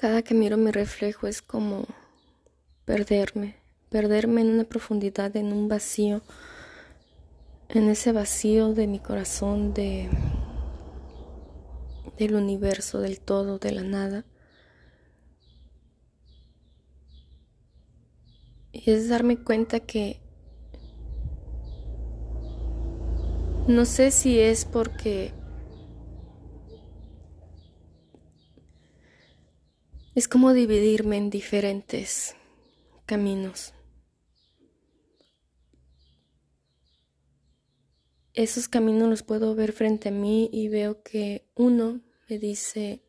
Cada que miro mi reflejo es como perderme, perderme en una profundidad, en un vacío, en ese vacío de mi corazón, de del universo, del todo, de la nada. Y es darme cuenta que no sé si es porque Es como dividirme en diferentes caminos. Esos caminos los puedo ver frente a mí y veo que uno me dice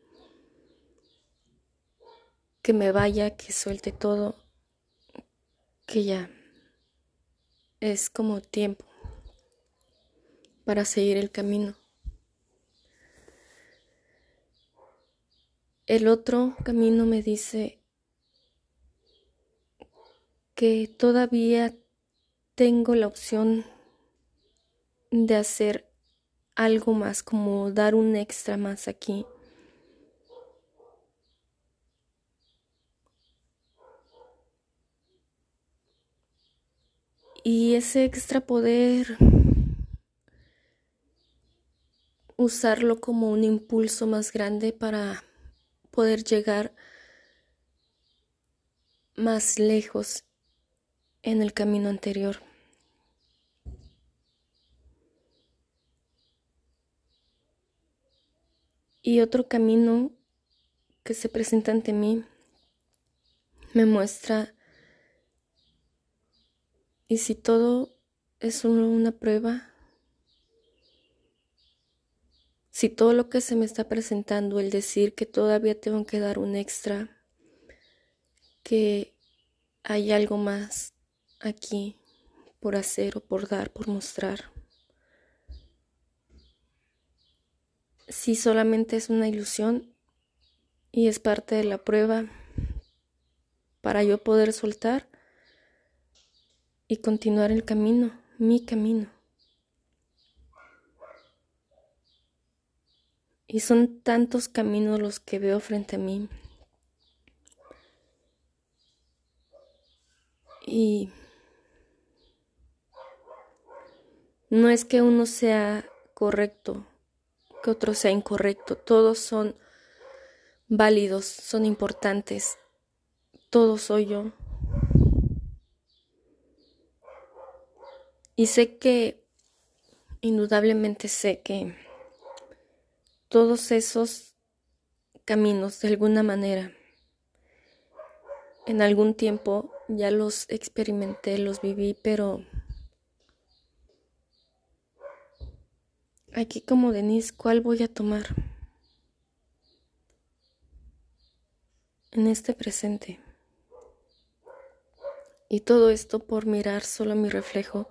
que me vaya, que suelte todo, que ya es como tiempo para seguir el camino. El otro camino me dice que todavía tengo la opción de hacer algo más, como dar un extra más aquí. Y ese extra poder usarlo como un impulso más grande para poder llegar más lejos en el camino anterior. Y otro camino que se presenta ante mí me muestra, y si todo es solo una prueba, Si todo lo que se me está presentando, el decir que todavía tengo que dar un extra, que hay algo más aquí por hacer o por dar, por mostrar. Si solamente es una ilusión y es parte de la prueba para yo poder soltar y continuar el camino, mi camino. Y son tantos caminos los que veo frente a mí. Y no es que uno sea correcto, que otro sea incorrecto. Todos son válidos, son importantes. Todo soy yo. Y sé que, indudablemente sé que todos esos caminos de alguna manera. En algún tiempo ya los experimenté, los viví, pero aquí como Denise, ¿cuál voy a tomar? En este presente. Y todo esto por mirar solo mi reflejo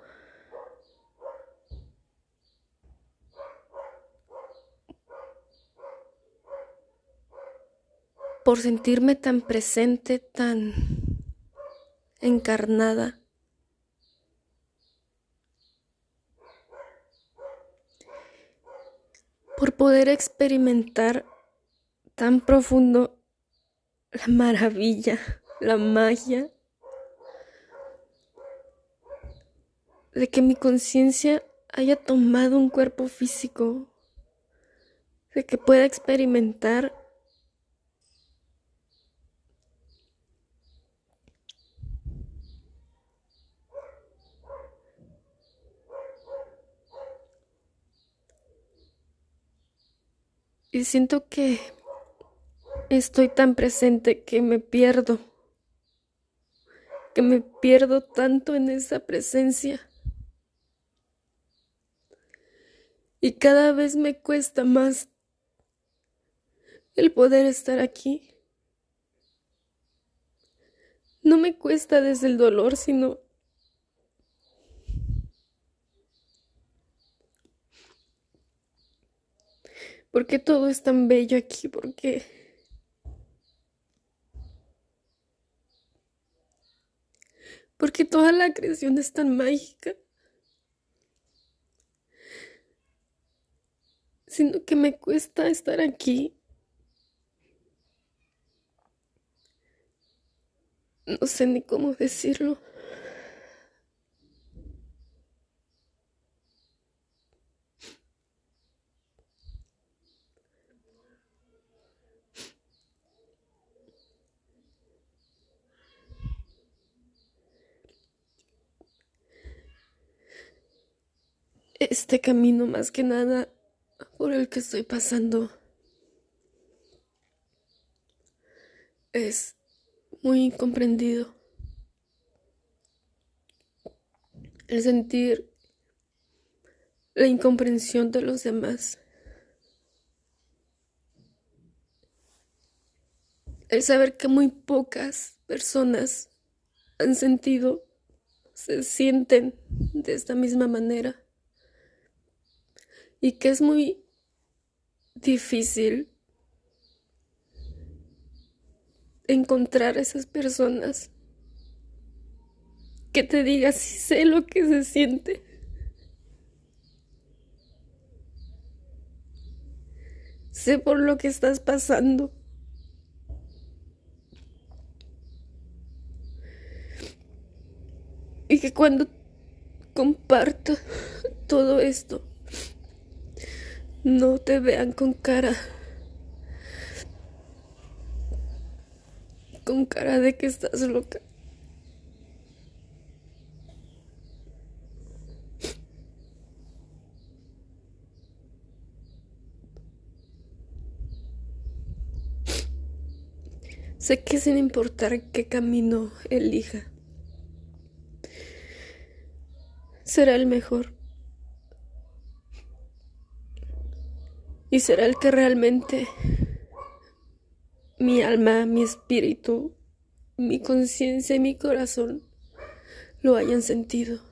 por sentirme tan presente, tan encarnada. Por poder experimentar tan profundo la maravilla, la magia de que mi conciencia haya tomado un cuerpo físico, de que pueda experimentar Y siento que estoy tan presente que me pierdo, que me pierdo tanto en esa presencia. Y cada vez me cuesta más el poder estar aquí. No me cuesta desde el dolor, sino ¿Por qué todo es tan bello aquí? ¿Por qué? ¿Por qué toda la creación es tan mágica? Sino que me cuesta estar aquí. No sé ni cómo decirlo. Este camino más que nada por el que estoy pasando es muy incomprendido. El sentir la incomprensión de los demás. El saber que muy pocas personas han sentido, se sienten de esta misma manera. Y que es muy difícil encontrar a esas personas que te diga si sé lo que se siente. Sé por lo que estás pasando. Y que cuando comparto todo esto, no te vean con cara con cara de que estás loca. Sé que sin importar qué camino elija, será el mejor. Y será el que realmente mi alma, mi espíritu, mi conciencia y mi corazón lo hayan sentido.